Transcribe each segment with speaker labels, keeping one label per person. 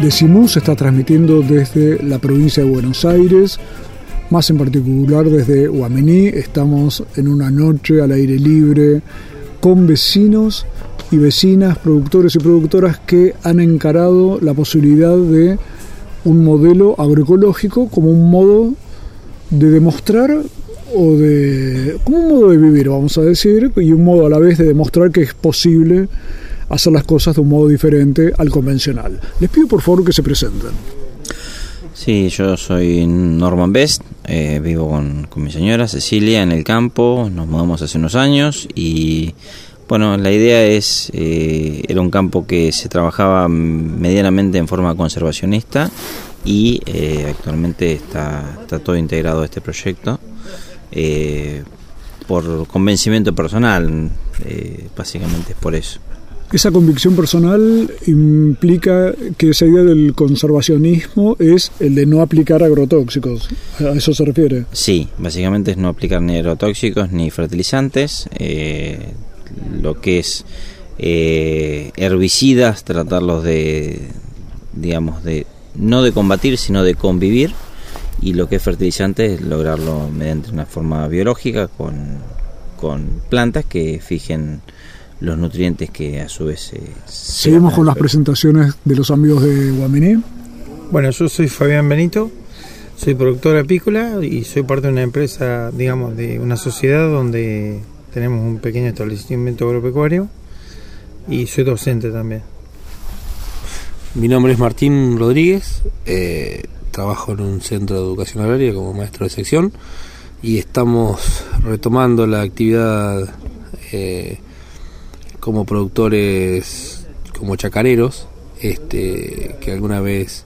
Speaker 1: Decimú se está transmitiendo desde la provincia de Buenos Aires, más en particular desde Huamení. Estamos en una noche al aire libre con vecinos y vecinas, productores y productoras que han encarado la posibilidad de un modelo agroecológico como un modo de demostrar o de como un modo de vivir, vamos a decir, y un modo a la vez de demostrar que es posible hacer las cosas de un modo diferente al convencional. Les pido por favor que se presenten.
Speaker 2: Sí, yo soy Norman Best, eh, vivo con, con, mi señora Cecilia en el campo, nos mudamos hace unos años y bueno, la idea es, eh, era un campo que se trabajaba medianamente en forma conservacionista y eh, actualmente está, está todo integrado a este proyecto por convencimiento personal, básicamente es por eso.
Speaker 1: Esa convicción personal implica que esa idea del conservacionismo es el de no aplicar agrotóxicos. ¿A eso se refiere?
Speaker 2: Sí, básicamente es no aplicar ni agrotóxicos ni fertilizantes. Eh, lo que es eh, herbicidas, tratarlos de, digamos, de no de combatir, sino de convivir. Y lo que es fertilizante es lograrlo mediante una forma biológica con, con plantas que fijen los nutrientes que a su vez
Speaker 1: Seguimos con las presentaciones de los amigos de Guaminí.
Speaker 3: Bueno, yo soy Fabián Benito, soy productor apícola y soy parte de una empresa, digamos, de una sociedad donde tenemos un pequeño establecimiento agropecuario y soy docente también.
Speaker 4: Mi nombre es Martín Rodríguez, eh, trabajo en un centro de educación agraria como maestro de sección y estamos retomando la actividad eh, como productores, como chacareros, este, que alguna vez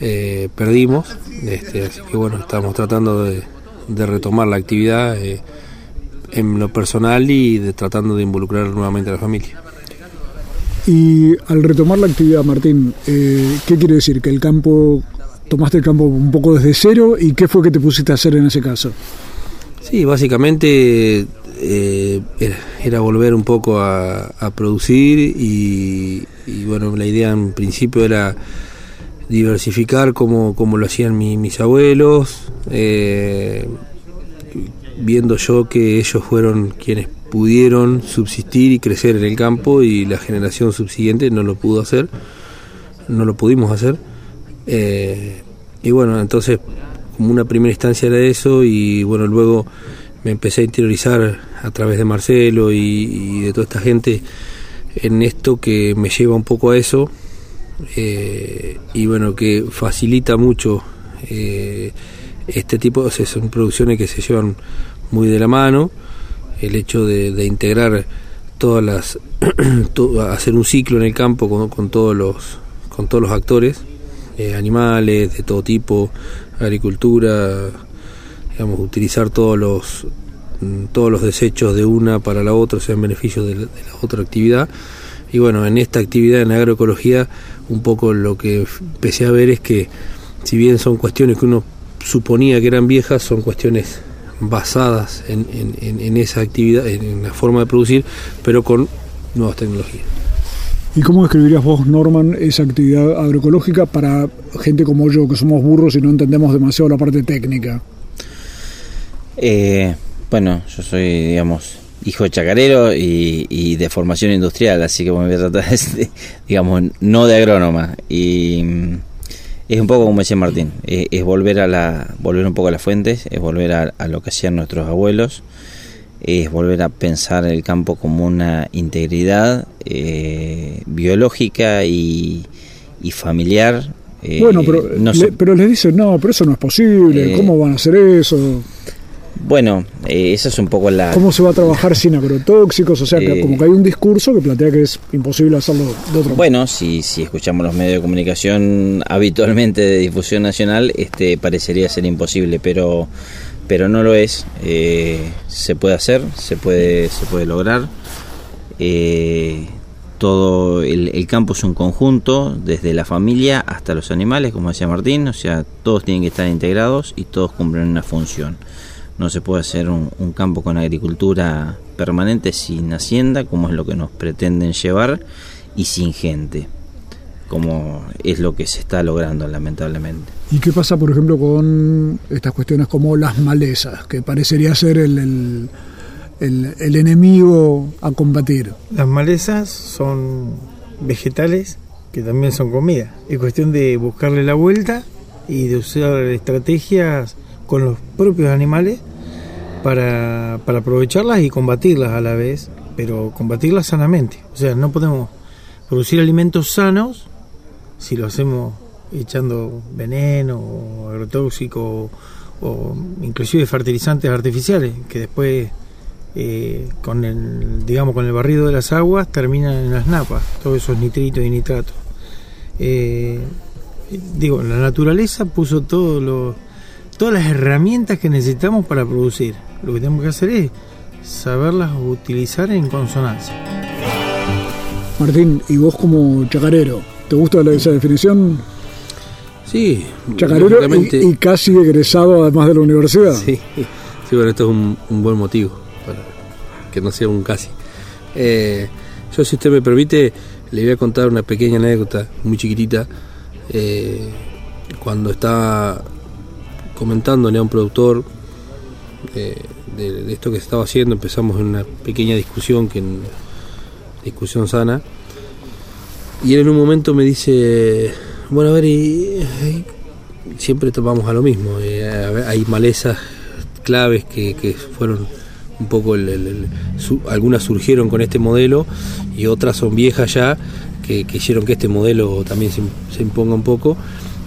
Speaker 4: eh, perdimos. Este, así que bueno, estamos tratando de, retomar la actividad eh, en lo personal y de tratando de involucrar nuevamente a la familia.
Speaker 1: Y al retomar la actividad, Martín, eh, ¿qué quiere decir? ¿Que el campo, tomaste el campo un poco desde cero y qué fue que te pusiste a hacer en ese caso?
Speaker 4: Sí, básicamente eh, era, volver un poco a, producir y, bueno, la idea en principio era diversificar como, como lo hacían mis abuelos, eh, viendo yo que ellos fueron quienes pudieron subsistir y crecer en el campo y la generación subsiguiente no lo pudo hacer, no lo pudimos hacer. Eh, y bueno, entonces como una primera instancia era eso y bueno, luego me empecé a interiorizar a través de Marcelo y, de toda esta gente en esto que me lleva un poco a eso eh, y bueno que facilita mucho eh, este tipo o son producciones que se llevan muy de la mano el hecho de, integrar todas las hacer un ciclo en el campo con, todos los con todos los actores animales de todo tipo agricultura digamos, utilizar todos los todos los desechos de una para la otra, sea en beneficio de la, otra actividad. Y bueno, en esta actividad en agroecología, un poco lo que empecé a ver es que, si bien son cuestiones que uno suponía que eran viejas, son cuestiones basadas en, en esa actividad, en la forma de producir, pero con nuevas tecnologías.
Speaker 1: ¿Y cómo describirías vos, Norman, esa actividad agroecológica para gente como yo, que somos burros y no entendemos demasiado la parte técnica?
Speaker 2: Eh, bueno, yo soy, digamos, hijo de chacarero y, de formación industrial, así que me voy a tratar, de, digamos, no de agrónoma. Y mm, es un poco como decía Martín, eh, es, volver a la, volver un poco a las fuentes, es volver a, lo que hacían nuestros abuelos, es volver a pensar el campo como una integridad eh, biológica y, familiar.
Speaker 1: bueno, pero, pero les dicen, no, pero eso no es posible, ¿cómo van a hacer eso?
Speaker 2: Bueno, eh, esa es un poco la...
Speaker 1: ¿Cómo se va a trabajar sin agrotóxicos? O sea, que
Speaker 2: Eh,
Speaker 1: como que hay un discurso que plantea que es imposible hacerlo de otro modo.
Speaker 2: Bueno, si, si escuchamos los medios de comunicación habitualmente de difusión nacional, este parecería ser imposible, pero pero no lo es. Eh, se puede hacer, se puede se puede lograr. Eh, todo el, el campo es un conjunto, desde la familia hasta los animales, como decía Martín, o sea, todos tienen que estar integrados y todos cumplen una función. No se puede hacer un, un campo con agricultura permanente sin hacienda, como es lo que nos pretenden llevar, y sin gente, como es lo que se está logrando lamentablemente.
Speaker 1: ¿Y qué pasa, por ejemplo, con estas cuestiones como las malezas, que parecería ser el, el, el- el enemigo a combatir?
Speaker 3: Las malezas son vegetales que también son comida. Es cuestión de buscarle la vuelta y de usar estrategias con los propios animales para, para aprovecharlas y combatirlas a la vez, pero combatirlas sanamente. O sea, no podemos producir alimentos sanos si lo hacemos echando veneno o agrotóxico o inclusive fertilizantes artificiales que después eh, con el digamos con el barrido de las aguas terminan en las napas todos esos nitritos y nitratos Eh, digo la naturaleza puso todo lo- todas las herramientas que necesitamos para producir lo que tenemos que hacer es saberlas utilizar en consonancia
Speaker 1: Martín, y vos como chacarero, ¿te gusta esa definición?
Speaker 4: Sí,
Speaker 1: Chacarero y, y casi egresado además de la universidad.
Speaker 4: Sí, sí, bueno, esto es un, un buen motivo para que no sea un casi. Eh, yo, si usted me permite, le voy a contar una pequeña anécdota, muy chiquitita. Eh, cuando estaba comentándole a un productor eh, de, esto que se estaba haciendo, empezamos en una pequeña discusión, que discusión sana, y él en un momento me dice, bueno, a ver, y, siempre vamos a lo mismo. eh, hay malezas claves que, que fueron un poco, el, algunas surgieron con este modelo y otras son viejas ya que, que hicieron que este modelo también se, se imponga un poco.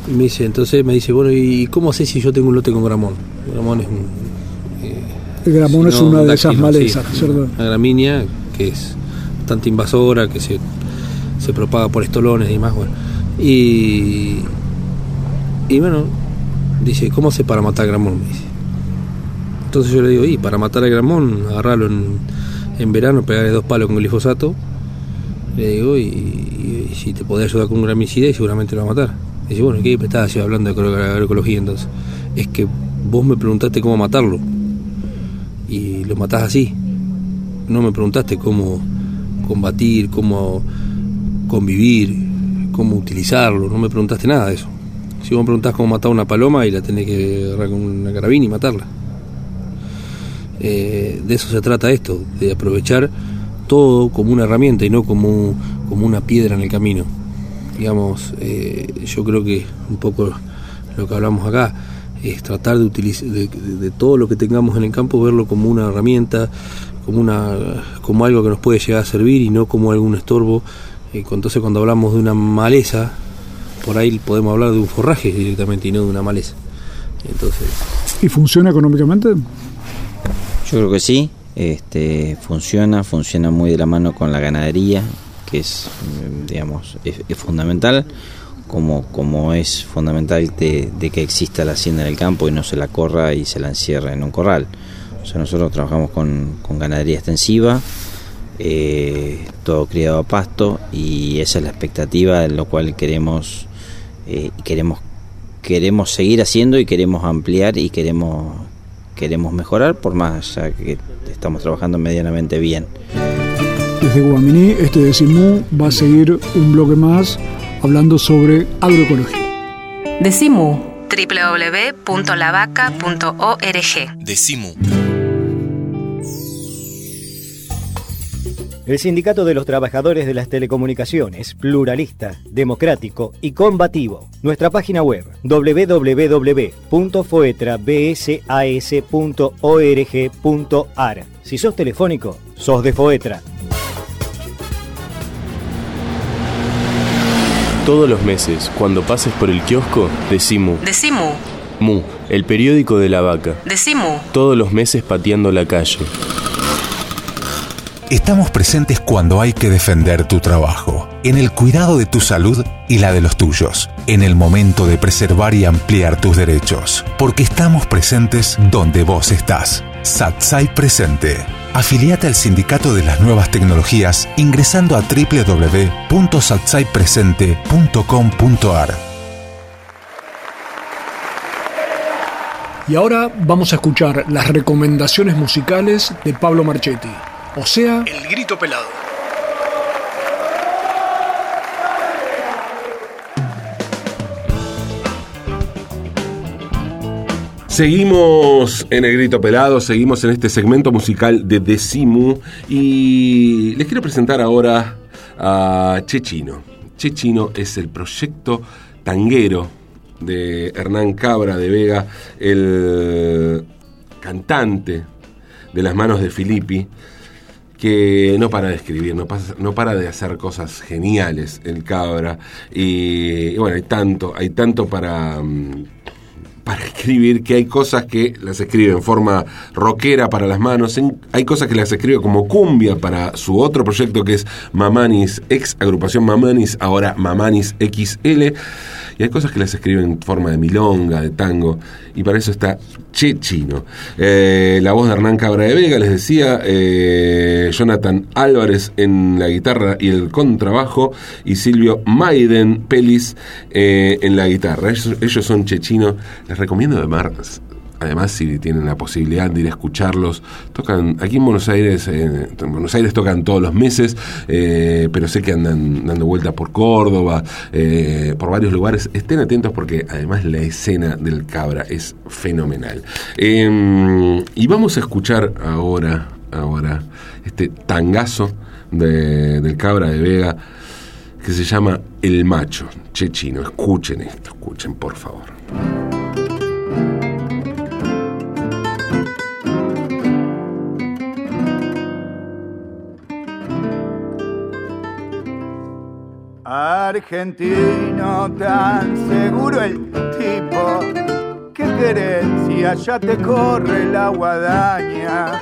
Speaker 4: Y me dice, entonces me dice, bueno, ¿y cómo sé si yo tengo un lote con gramón? Gramón es un... eh,
Speaker 1: El gramón es
Speaker 4: no,
Speaker 1: una
Speaker 4: un
Speaker 1: de esas malezas,
Speaker 4: sí,
Speaker 1: ¿cierto?
Speaker 4: Una gramínea que es bastante invasora, que se, se propaga por estolones y demás. Bueno. Y, y bueno, dice, ¿cómo hace para matar gramón? Me dice. Entonces yo le digo, y para matar al gramón, agarrarlo en, en verano, pegarle dos palos con glifosato. Le digo, y, y- y si te podés ayudar con un gramicida, y seguramente lo va a matar. Dice, bueno, ¿qué me estás hablando de agro- agroecología entonces? Es que vos me preguntaste cómo matarlo. Y lo matás así. No me preguntaste cómo combatir, cómo convivir, cómo utilizarlo. No me preguntaste nada de eso. Si vos me preguntás cómo matar una paloma y la tenés que agarrar con una carabina y matarla. Eh, de eso se trata esto, de aprovechar todo como una herramienta y no como, como una piedra en el camino. Digamos, eh, yo creo que un poco lo que hablamos acá es tratar de, utilizar, de, de- de todo lo que tengamos en el campo, verlo como una herramienta, como, una, como algo que nos puede llegar a servir y no como algún estorbo. Eh, entonces cuando hablamos de una maleza, por ahí podemos hablar de un forraje directamente y no de una maleza. Entonces,
Speaker 1: ¿Y funciona económicamente?
Speaker 2: Yo creo que sí, este, funciona, funciona muy de la mano con la ganadería, que es, mm, digamos, es, fundamental, como, como es fundamental de, de que exista la hacienda en el campo y no se la corra y se la encierre en un corral. O sea, nosotros trabajamos con, ganadería extensiva, eh, todo criado a pasto y esa es la expectativa en lo cual queremos eh, queremos queremos seguir haciendo y queremos ampliar y queremos queremos mejorar por más ya que estamos trabajando medianamente bien.
Speaker 1: Desde Guaminí, este decimú va a seguir un bloque más hablando sobre agroecología.
Speaker 5: Decimu www.lavaca.org
Speaker 6: Decimu.
Speaker 7: El Sindicato de los Trabajadores de las Telecomunicaciones, pluralista, democrático y combativo. Nuestra página web www.foetrabsas.org.ar. Si sos telefónico, sos de Foetra.
Speaker 6: Todos los meses, cuando pases por el kiosco, Decimu.
Speaker 5: Decimu
Speaker 6: Mu, el periódico de la vaca.
Speaker 5: Decimu.
Speaker 6: Todos los meses pateando la calle.
Speaker 8: Estamos presentes cuando hay que defender tu trabajo, en el cuidado de tu salud y la de los tuyos, en el momento de preservar y ampliar tus derechos, porque estamos presentes donde vos estás. Satsai Presente. Afiliate al Sindicato de las Nuevas Tecnologías ingresando a www.satsaipresente.com.ar.
Speaker 1: Y ahora vamos a escuchar las recomendaciones musicales de Pablo Marchetti, o sea, El Grito Pelado.
Speaker 9: Seguimos en el grito pelado, seguimos en este segmento musical de Decimu y les quiero presentar ahora a Chechino. Chechino es el proyecto tanguero de Hernán Cabra de Vega, el cantante de las manos de Filippi, que no para de escribir, no, para de hacer cosas geniales el Cabra. Y, y bueno, hay tanto, hay tanto para mm, para escribir, que hay cosas que las escribe en forma rockera para las manos, hay cosas que las escribe como cumbia para su otro proyecto que es Mamanis, ex agrupación Mamanis, ahora Mamanis XL, y hay cosas que las escribe en forma de milonga, de tango, y para eso está Che Chino. Eh, la voz de Hernán Cabra de Vega, les decía, eh, Jonathan Álvarez en la guitarra y el contrabajo, y Silvio Maiden Pelis eh, en la guitarra. Ellos, son Che Chino. Les recomiendo además además si tienen la posibilidad de ir a escucharlos, tocan aquí en Buenos Aires, en Buenos Aires tocan todos los meses, eh, pero sé que andan dando vuelta por Córdoba, eh, por varios lugares. Estén atentos porque además la escena del Cabra es fenomenal. Em, y vamos a escuchar ahora, ahora, este tangazo del Cabra de Vega que se llama El Macho. Chechino, escuchen esto, escuchen por favor.
Speaker 10: Argentino tan seguro el tipo que querencia ya te corre la guadaña.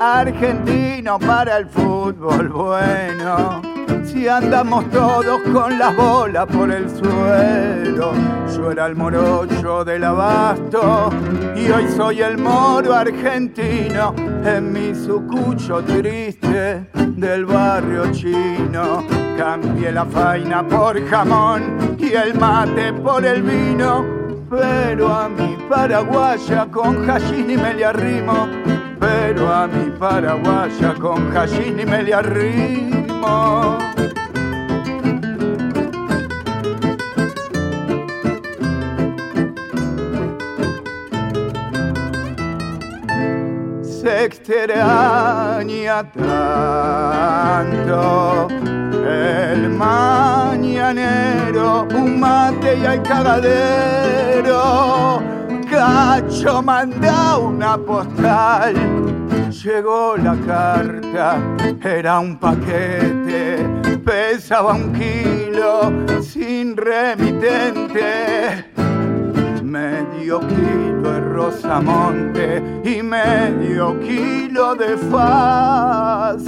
Speaker 10: Argentino para el fútbol bueno. Si andamos todos con las bolas por el suelo, yo era el morocho del abasto y hoy soy el moro argentino en mi sucucho triste del barrio chino. Cambié la faina por jamón y el mate por el vino, pero a mi paraguaya con y me le arrimo, pero a mi paraguaya con y me le arrimo. Se extraña tanto el mañanero, un mate y al cagadero. Cacho manda una postal, llegó la carta, era un paquete, pesaba un kilo sin remitente medio kilo de rosamonte y medio kilo de faso.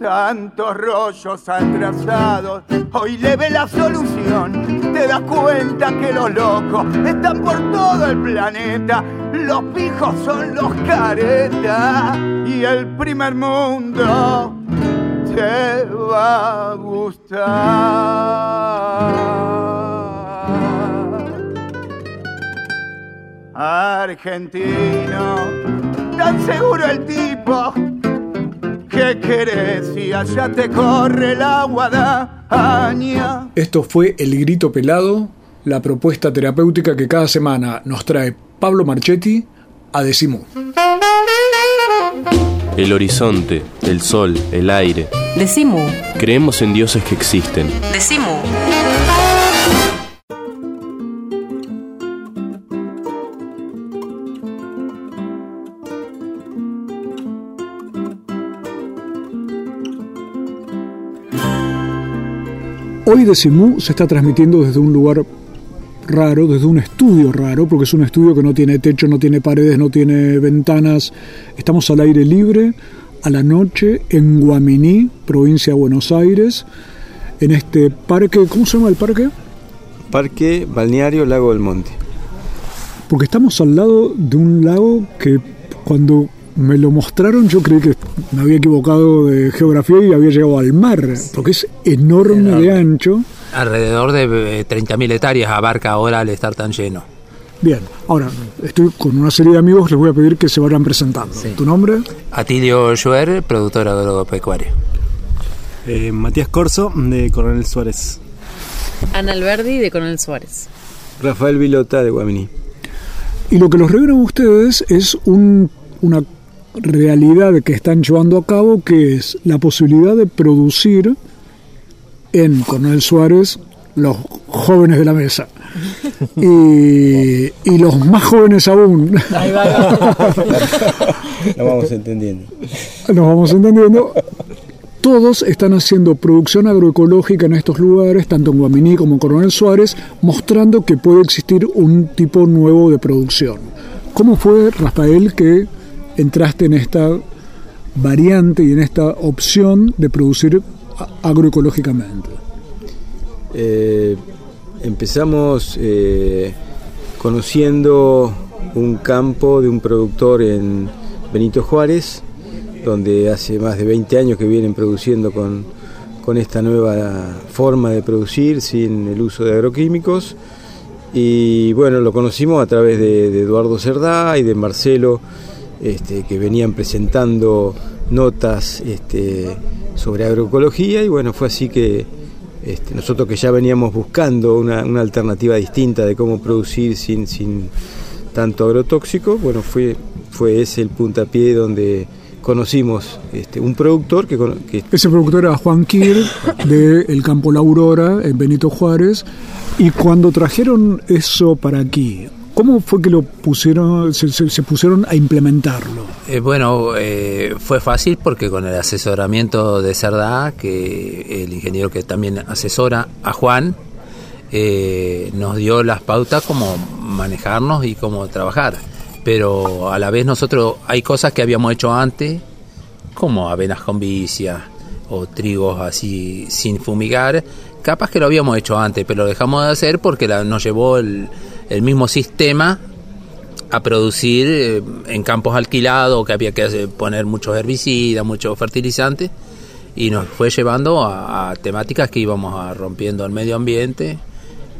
Speaker 10: Tantos rollos atrasados, hoy le ve la solución. Te das cuenta que los locos están por todo el planeta. Los pijos son los caretas y el primer mundo te va a gustar. argentino, tan seguro el tipo que querés y allá te corre la guadaña.
Speaker 1: Esto fue El Grito Pelado, la propuesta terapéutica que cada semana nos trae Pablo Marchetti a Decimú.
Speaker 6: El horizonte, el sol, el aire.
Speaker 5: Decimú.
Speaker 6: Creemos en dioses que existen.
Speaker 5: Decimú.
Speaker 1: Hoy Decimú se está transmitiendo desde un lugar raro, desde un estudio raro, porque es un estudio que no tiene techo, no tiene paredes, no tiene ventanas. Estamos al aire libre, a la noche, en Guaminí, provincia de Buenos Aires, en este parque, ¿cómo se llama el parque?
Speaker 5: Parque Balneario Lago del Monte.
Speaker 1: Porque estamos al lado de un lago que cuando me lo mostraron, yo creí que me había equivocado de geografía y había llegado al mar, porque es enorme, de ancho.
Speaker 4: Alrededor de 30.000 hectáreas abarca ahora al estar tan lleno.
Speaker 1: Bien, ahora estoy con una serie de amigos, les voy a pedir que se vayan presentando. ¿Tu nombre?
Speaker 4: Atilio Joer, productor agropecuario.
Speaker 11: Eh, Matías Corso, de Coronel Suárez.
Speaker 12: Ana Alberdi, de Coronel Suárez.
Speaker 5: Rafael Vilota, de Guaminí.
Speaker 1: Y lo que los reúne a ustedes es un, una realidad que están llevando a cabo, que es la posibilidad de producir en Coronel Suárez los jóvenes de la mesa. Y, y los más jóvenes aún.
Speaker 5: Nos vamos entendiendo.
Speaker 1: Nos vamos entendiendo. Todos están haciendo producción agroecológica en estos lugares, tanto en Guaminí como en Coronel Suárez, mostrando que puede existir un tipo nuevo de producción. ¿Cómo fue, Rafael, que entraste en esta variante y en esta opción de producir agroecológicamente?
Speaker 5: Eh, empezamos eh, conociendo un campo de un productor en Benito Juárez, donde hace más de 20 años que vienen produciendo con, con esta nueva forma de producir sin el uso de agroquímicos. Y bueno, lo conocimos a través de, de Eduardo Cerdá y de Marcelo, este, que venían presentando notas este, sobre agroecología y bueno, fue así que este, nosotros que ya veníamos buscando una, una, alternativa distinta de cómo producir sin, sin tanto agrotóxico, bueno, fue, fue ese el puntapié donde conocimos este, un productor que, que,
Speaker 1: Ese productor era Juan Kir de El Campo La Aurora en Benito Juárez y cuando trajeron eso para aquí, ¿Cómo fue que lo pusieron, se, se, se pusieron a implementarlo?
Speaker 4: Eh, bueno, eh, fue fácil porque con el asesoramiento de Cerdá, que el ingeniero que también asesora a Juan, eh, nos dio las pautas cómo manejarnos y cómo trabajar. Pero a la vez nosotros hay cosas que habíamos hecho antes, como avenas con vicia o trigos así sin fumigar, capaz que lo habíamos hecho antes, pero lo dejamos de hacer porque la, nos llevó el, el mismo sistema a producir eh, en campos alquilados, que había que poner muchos herbicidas, muchos fertilizantes, y nos fue llevando a, a, temáticas que íbamos a rompiendo el medio ambiente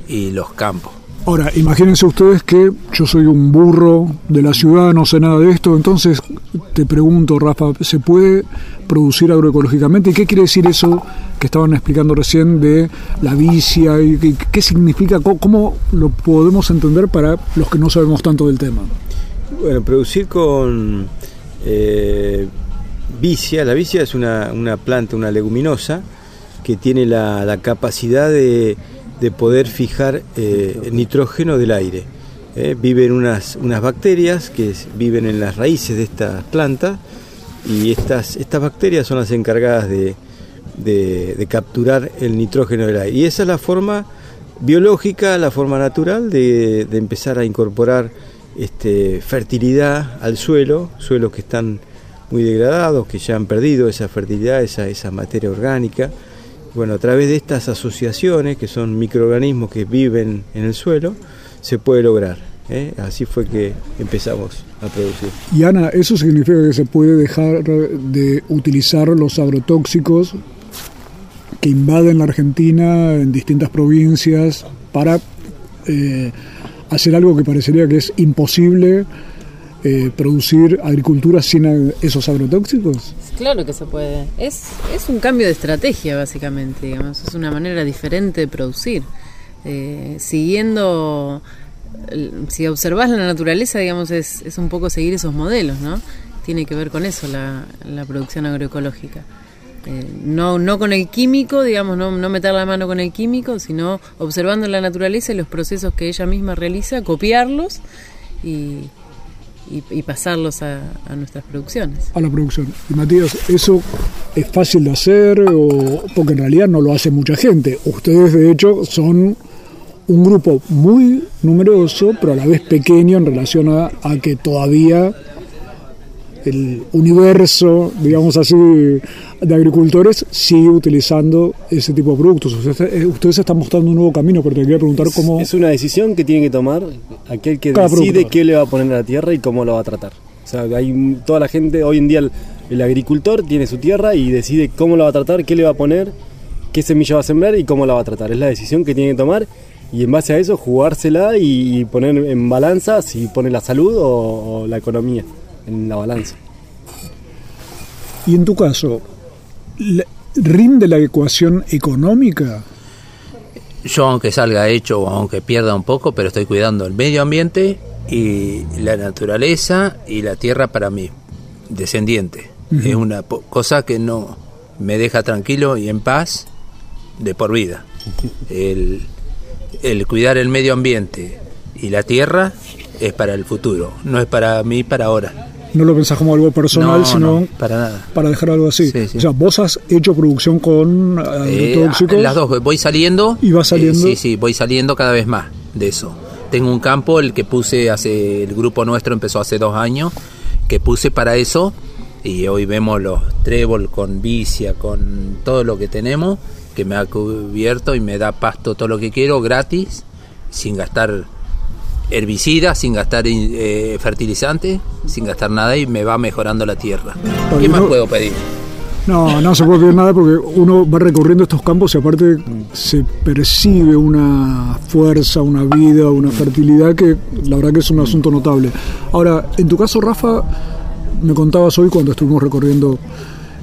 Speaker 4: y los campos.
Speaker 1: Ahora, imagínense ustedes que yo soy un burro de la ciudad, no sé nada de esto, entonces te pregunto, Rafa, ¿se puede producir agroecológicamente? ¿Y qué quiere decir eso que estaban explicando recién de la vicia? y ¿Qué, significa? Cómo, ¿Cómo, lo podemos entender para los que no sabemos tanto del tema?
Speaker 5: Bueno, producir con eh, vicia, la vicia es una, una, planta, una leguminosa, que tiene la capacidad de de poder fijar eh, nitrógeno del aire. Eh, viven unas, unas bacterias que viven en las raíces de esta planta y estas, estas bacterias son las encargadas de, de, de, capturar el nitrógeno del aire. Y esa es la forma biológica, la forma natural de, de empezar a incorporar este, fertilidad al suelo, suelos que están muy degradados, que ya han perdido esa fertilidad, esa, esa materia orgánica. Bueno, a través de estas asociaciones, que son microorganismos que viven en el suelo, se puede lograr. ¿eh? Así fue que empezamos a producir.
Speaker 1: Y Ana, ¿eso significa que se puede dejar de utilizar los agrotóxicos que invaden la Argentina en distintas provincias para eh, hacer algo que parecería que es imposible? Eh, producir agricultura sin esos agrotóxicos?
Speaker 12: Claro que se puede. Es, es un cambio de estrategia, básicamente, digamos. Es una manera diferente de producir. Eh, siguiendo, si observas la naturaleza, digamos, es, es un poco seguir esos modelos, ¿no? Tiene que ver con eso la, la producción agroecológica. Eh, no, no con el químico, digamos, no, no meter la mano con el químico, sino observando la naturaleza y los procesos que ella misma realiza, copiarlos y, y, pasarlos a, nuestras producciones.
Speaker 1: A la producción. Y Matías, ¿eso es fácil de hacer o porque en realidad no lo hace mucha gente? Ustedes de hecho son un grupo muy numeroso, pero a la vez pequeño en relación a que todavía el universo, digamos así, de agricultores sigue utilizando ese tipo de productos. Ustedes, eh, ustedes están mostrando un nuevo camino, pero te quería preguntar cómo...
Speaker 11: Es una decisión que tiene que tomar aquel que decide
Speaker 1: productor.
Speaker 11: qué le va a poner a la tierra y cómo lo va a tratar. O sea, hay toda la gente, hoy en día el, el agricultor tiene su tierra y decide cómo la va a tratar, qué le va a poner, qué semilla va a sembrar y cómo la va a tratar. Es la decisión que tiene que tomar y en base a eso jugársela y, poner en balanza si pone la salud o, o la economía en la balanza.
Speaker 1: Y en tu caso, ¿le- ¿rinde la ecuación económica?
Speaker 13: Yo aunque salga hecho o aunque pierda un poco, pero estoy cuidando el medio ambiente y la naturaleza y la tierra para mí, descendiente. Es una po- cosa que no me deja tranquilo y en paz de por vida. El, el cuidar el medio ambiente y la tierra es para el futuro, no es para mí para ahora.
Speaker 1: No lo pensás como algo personal,
Speaker 13: No,
Speaker 1: sino
Speaker 13: no, para nada.
Speaker 1: para dejar algo así.
Speaker 13: Sí, sí.
Speaker 1: O sea, vos has hecho producción con
Speaker 13: Eh,
Speaker 1: agrotóxicos.
Speaker 13: las dos, voy saliendo.
Speaker 1: Y vas saliendo.
Speaker 13: Eh, sí, sí, voy saliendo cada vez más de eso. Tengo un campo, el que puse hace, el grupo nuestro empezó hace dos años, que puse para eso, y hoy vemos los trébol con vicia, con todo lo que tenemos, que me ha cubierto y me da pasto todo lo que quiero gratis, sin gastar herbicidas, sin gastar eh, fertilizante, sin gastar nada y me va mejorando la tierra.
Speaker 1: Pero
Speaker 13: ¿Qué más
Speaker 1: no-
Speaker 13: puedo pedir?
Speaker 1: No, no se puede pedir nada porque uno va recorriendo estos campos y aparte se percibe una fuerza, una vida, una fertilidad que la verdad que es un asunto notable. Ahora, en tu caso, Rafa, me contabas hoy cuando estuvimos recorriendo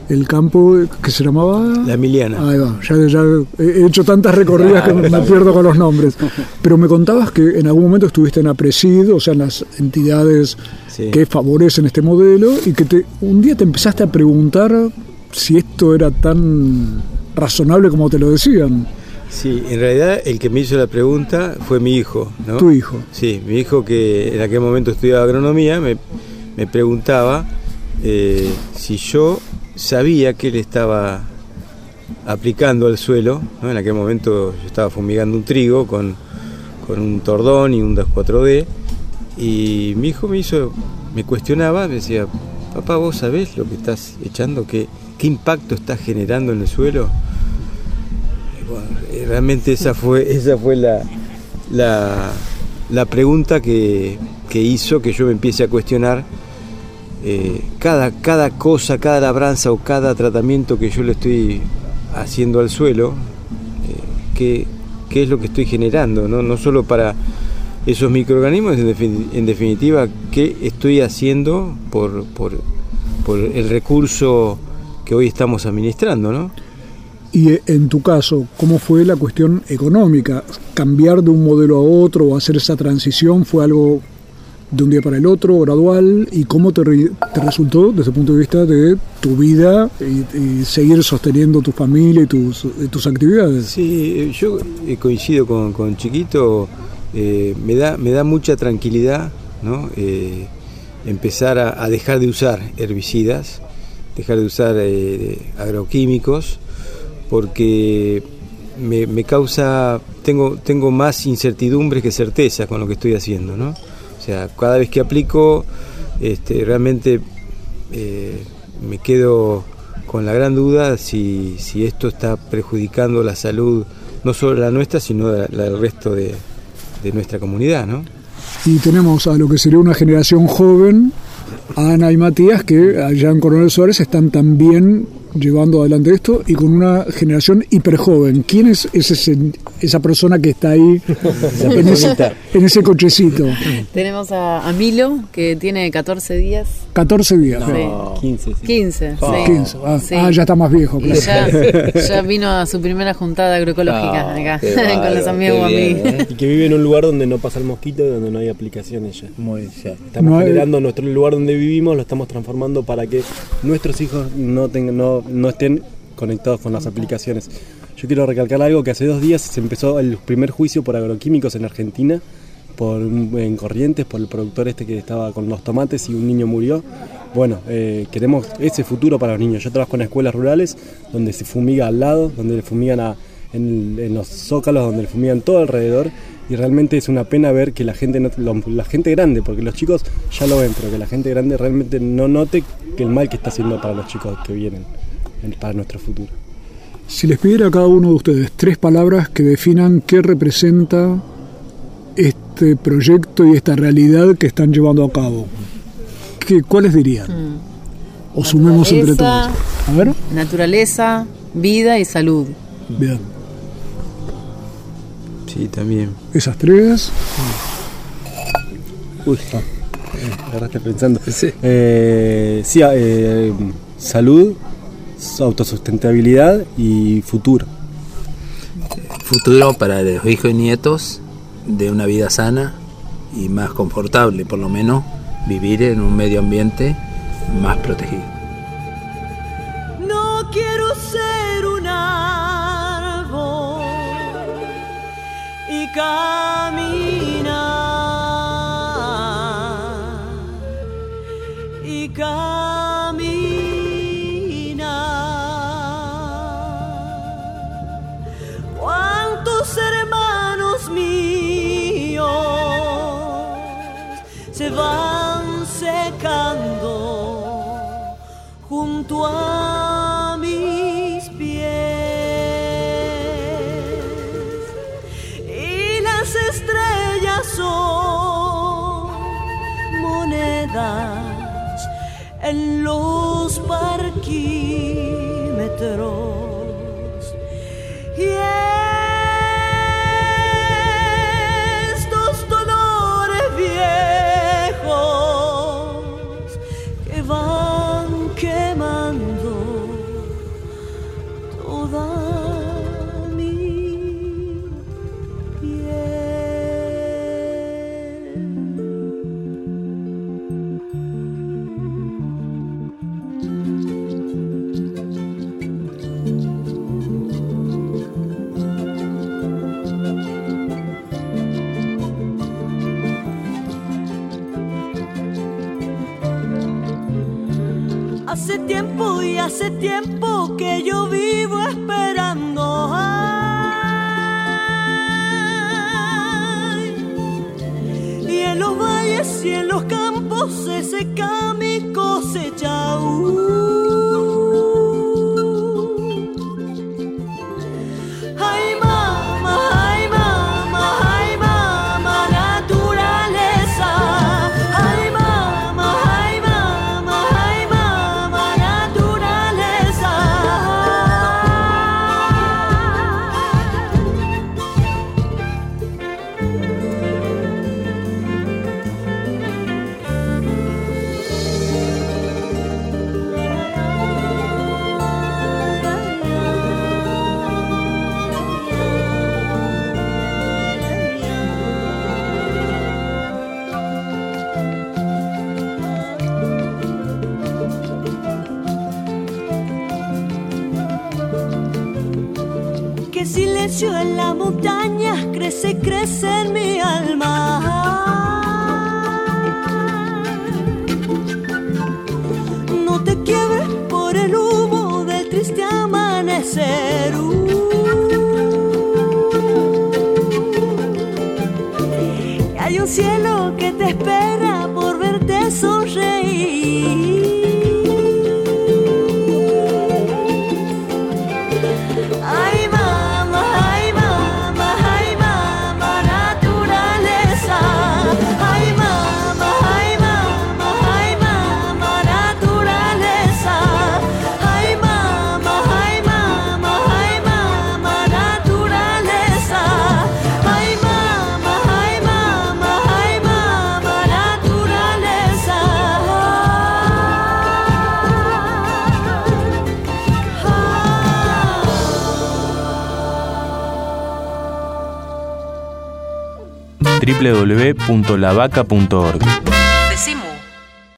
Speaker 1: el campo que se llamaba...
Speaker 5: La Emiliana.
Speaker 1: Ahí va, ya, ya he hecho tantas recorridas que me pierdo con los nombres. Pero me contabas que en algún momento estuviste en APRESID, o sea, en las entidades
Speaker 5: Sí.
Speaker 1: que favorecen este modelo, y que te, un día te empezaste a preguntar si esto era tan razonable como te lo decían.
Speaker 5: Sí, en realidad el que me hizo la pregunta fue mi hijo, ¿no?
Speaker 1: Tu hijo.
Speaker 5: Sí, mi hijo que en aquel momento estudiaba agronomía me, me preguntaba eh, si yo sabía que él estaba aplicando al suelo, ¿no? En aquel momento yo estaba fumigando un trigo con, con un tordón y un 2,4-D y mi hijo me hizo, me cuestionaba, me decía, papá, ¿vos sabés lo que estás echando? ¿Qué, qué impacto estás generando en el suelo? Eh, realmente esa fue, esa fue la, la, la pregunta que, que hizo que yo me empiece a cuestionar eh, cada, cada cosa, cada labranza o cada tratamiento que yo le estoy haciendo al suelo, eh, qué, qué es lo que estoy generando, ¿no? no solo para esos microorganismos, en, defin- en definitiva, qué estoy haciendo por, por, por el recurso que hoy estamos administrando, ¿no?
Speaker 1: Y eh, en tu caso, ¿cómo fue la cuestión económica? ¿Cambiar de un modelo a otro o hacer esa transición fue algo de un día para el otro, gradual? ¿Y cómo te, re- te resultó desde el punto de vista de tu vida y, y seguir sosteniendo tu familia y tus, y tus actividades?
Speaker 5: Sí, eh, yo eh, coincido con, con Chiquito, eh, me, da, me da mucha tranquilidad ¿no? Eh, empezar a, dejar de usar herbicidas, dejar de usar eh, agroquímicos, porque me, causa, tengo, tengo más incertidumbres que certeza con lo que estoy haciendo. ¿no? O sea, cada vez que aplico, este, realmente me quedo con la gran duda si, si esto está perjudicando la salud, no solo la nuestra, sino la, la del resto de, de nuestra comunidad, ¿no?
Speaker 1: Y tenemos a lo que sería una generación joven, Ana y Matías, que allá en Coronel Suárez están también llevando adelante esto y con una generación hiperjoven. ¿Quién es ese, esa persona que está ahí en ese, en ese cochecito?
Speaker 12: Tenemos a, a Milo, que tiene 14 días.
Speaker 1: 14 días.
Speaker 12: Sí.
Speaker 11: 15.
Speaker 12: 15,
Speaker 1: Ah,
Speaker 12: sí.
Speaker 1: 15. Ah,
Speaker 12: Sí.
Speaker 1: ah, ya está más viejo. Claro.
Speaker 12: ya, ya vino a su primera juntada agroecológica
Speaker 11: Ah,
Speaker 12: acá, con los amigos
Speaker 11: bien. ¿eh? Y que vive en un lugar donde no pasa el mosquito y donde no hay aplicaciones ya.
Speaker 13: Muy bien.
Speaker 11: Estamos
Speaker 1: No hay-
Speaker 11: generando nuestro lugar donde vivimos, lo estamos transformando para que nuestros hijos no, tengan, no, no estén conectados con las aplicaciones. Yo quiero recalcar algo que hace dos días se empezó el primer juicio por agroquímicos en Argentina, por en Corrientes, por el productor este que estaba con los tomates y un niño murió. Bueno, eh, queremos ese futuro para los niños. Yo trabajo en escuelas rurales donde se fumiga al lado, donde le fumigan a- en, en los zócalos, donde le fumigan todo alrededor. y realmente es una pena ver que la gente, la gente grande, porque los chicos ya lo ven, pero que la gente grande realmente no note que el mal que está haciendo para los chicos que vienen, en- para nuestro futuro.
Speaker 1: Si les pidiera a cada uno de ustedes tres palabras que definan qué representa este proyecto y esta realidad que están llevando a cabo, ¿qué, ¿cuáles dirían? O sumemos entre todos.
Speaker 12: Naturaleza,
Speaker 1: A ver.
Speaker 12: Naturaleza, vida y salud.
Speaker 1: Bien.
Speaker 5: Sí, también.
Speaker 1: Esas tres.
Speaker 11: Uy, ah, me agarraste pensando. Eh, sí, eh, salud, autosustentabilidad y futuro.
Speaker 13: Futuro para los hijos y nietos de una vida sana y más confortable, por lo menos vivir en un medio ambiente más protegido.
Speaker 14: No quiero ser un árbol y tiempo Y hay un cielo que te espera por verte sonreír.
Speaker 6: www.lavaca.org.